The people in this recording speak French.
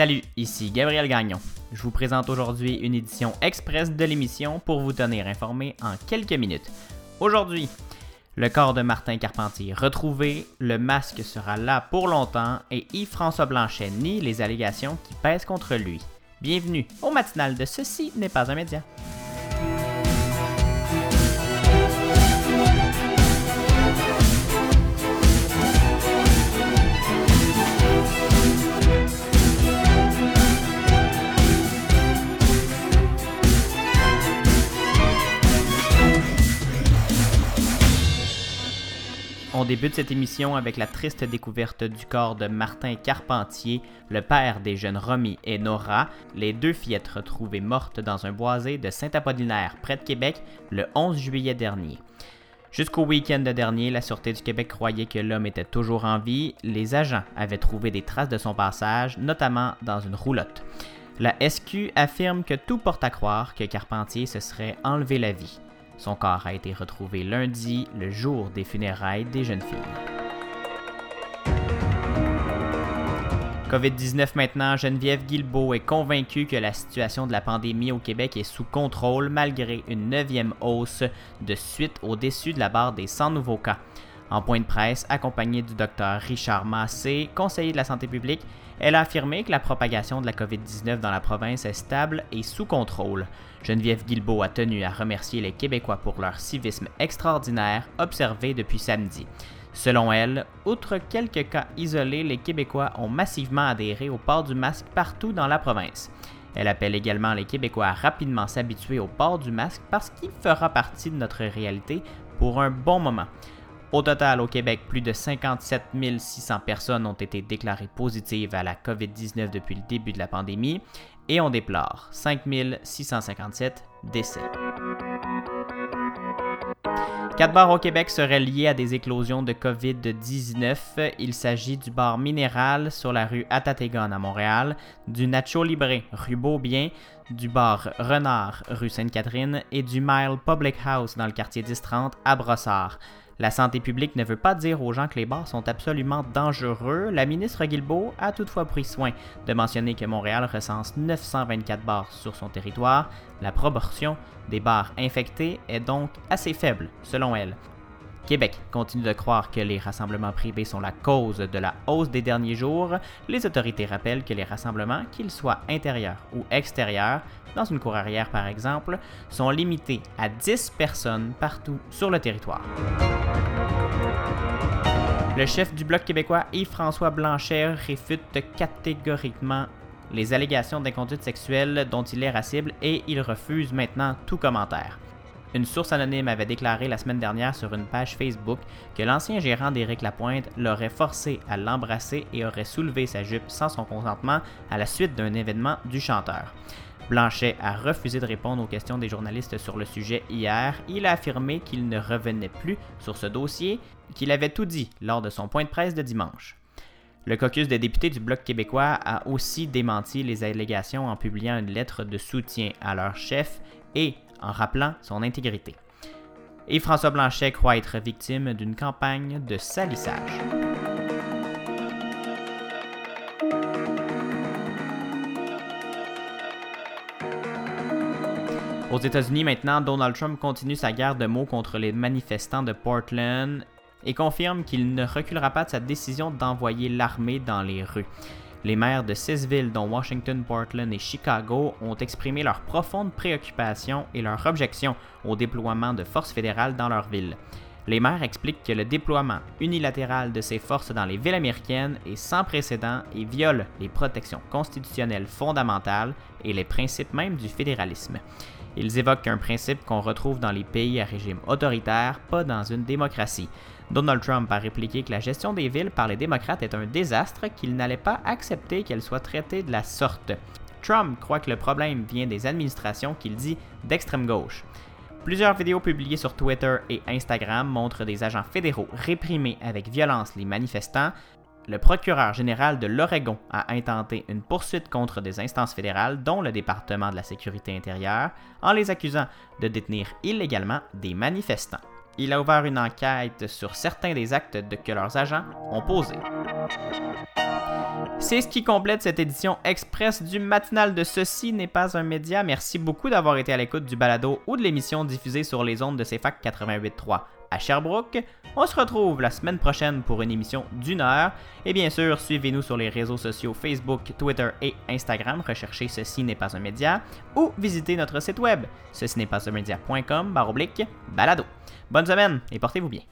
Salut, ici Gabriel Gagnon. Je vous présente aujourd'hui une édition express de l'émission pour vous tenir informé en quelques minutes. Aujourd'hui, le corps de Martin Carpentier retrouvé, le masque sera là pour longtemps et Yves-François Blanchet nie les allégations qui pèsent contre lui. Bienvenue au matinal de Ceci n'est pas un média. On débute cette émission avec la triste découverte du corps de Martin Carpentier, le père des jeunes Romy et Nora, les deux fillettes retrouvées mortes dans un boisé de Saint-Apollinaire, près de Québec, le 11 juillet dernier. Jusqu'au week-end dernier, la Sûreté du Québec croyait que l'homme était toujours en vie. Les agents avaient trouvé des traces de son passage, notamment dans une roulotte. La SQ affirme que tout porte à croire que Carpentier se serait enlevé la vie. Son corps a été retrouvé lundi, le jour des funérailles des jeunes filles. COVID-19 maintenant, Geneviève Guilbeault est convaincue que la situation de la pandémie au Québec est sous contrôle malgré une neuvième hausse de suite au-dessus de la barre des 100 nouveaux cas. En point de presse, accompagnée du docteur Richard Massé, conseiller de la santé publique, elle a affirmé que la propagation de la COVID-19 dans la province est stable et sous contrôle. Geneviève Guilbeault a tenu à remercier les Québécois pour leur civisme extraordinaire observé depuis samedi. Selon elle, outre quelques cas isolés, les Québécois ont massivement adhéré au port du masque partout dans la province. Elle appelle également les Québécois à rapidement s'habituer au port du masque parce qu'il fera partie de notre réalité pour un bon moment. Au total, au Québec, plus de 57 600 personnes ont été déclarées positives à la COVID-19 depuis le début de la pandémie et on déplore 5 657 décès. Quatre bars au Québec seraient liés à des éclosions de COVID-19. Il s'agit du bar Minéral sur la rue Atatégon à Montréal, du Nacho Libre rue Beaubien, du bar Renard rue Sainte-Catherine et du Mile Public House dans le quartier 1030 à Brossard. La santé publique ne veut pas dire aux gens que les bars sont absolument dangereux. La ministre Guilbeault a toutefois pris soin de mentionner que Montréal recense 924 bars sur son territoire. La proportion des bars infectés est donc assez faible, selon elle. Québec continue de croire que les rassemblements privés sont la cause de la hausse des derniers jours. Les autorités rappellent que les rassemblements, qu'ils soient intérieurs ou extérieurs, dans une cour arrière par exemple, sont limités à 10 personnes partout sur le territoire. Le chef du Bloc québécois Yves-François Blanchet réfute catégoriquement les allégations d'inconduite sexuelle dont il est racible et il refuse maintenant tout commentaire. Une source anonyme avait déclaré la semaine dernière sur une page Facebook que l'ancien gérant d'Éric Lapointe l'aurait forcé à l'embrasser et aurait soulevé sa jupe sans son consentement à la suite d'un événement du chanteur. Blanchet a refusé de répondre aux questions des journalistes sur le sujet hier. Il a affirmé qu'il ne revenait plus sur ce dossier, qu'il avait tout dit lors de son point de presse de dimanche. Le caucus des députés du Bloc québécois a aussi démenti les allégations en publiant une lettre de soutien à leur chef et en rappelant son intégrité. Et François Blanchet croit être victime d'une campagne de salissage. Aux États-Unis maintenant, Donald Trump continue sa guerre de mots contre les manifestants de Portland et confirme qu'il ne reculera pas de sa décision d'envoyer l'armée dans les rues. Les maires de six villes, dont Washington, Portland et Chicago, ont exprimé leur profonde préoccupation et leur objection au déploiement de forces fédérales dans leurs villes. Les maires expliquent que le déploiement unilatéral de ces forces dans les villes américaines est sans précédent et viole les protections constitutionnelles fondamentales et les principes même du fédéralisme. Ils évoquent un principe qu'on retrouve dans les pays à régime autoritaire, pas dans une démocratie. Donald Trump a répliqué que la gestion des villes par les démocrates est un désastre, qu'il n'allait pas accepter qu'elle soit traitée de la sorte. Trump croit que le problème vient des administrations qu'il dit d'extrême gauche. Plusieurs vidéos publiées sur Twitter et Instagram montrent des agents fédéraux réprimer avec violence les manifestants, le procureur général de l'Oregon a intenté une poursuite contre des instances fédérales, dont le département de la sécurité intérieure, en les accusant de détenir illégalement des manifestants. Il a ouvert une enquête sur certains des actes que leurs agents ont posés. C'est ce qui complète cette édition express du matinal de Ceci n'est pas un média. Merci beaucoup d'avoir été à l'écoute du balado ou de l'émission diffusée sur les ondes de CFAC 88.3 à Sherbrooke. On se retrouve la semaine prochaine pour une émission d'une heure. Et bien sûr, suivez-nous sur les réseaux sociaux Facebook, Twitter et Instagram. Recherchez Ceci n'est pas un média ou visitez notre site web ceci n'est pas un média.com baroblique balado. Bonne semaine et portez-vous bien.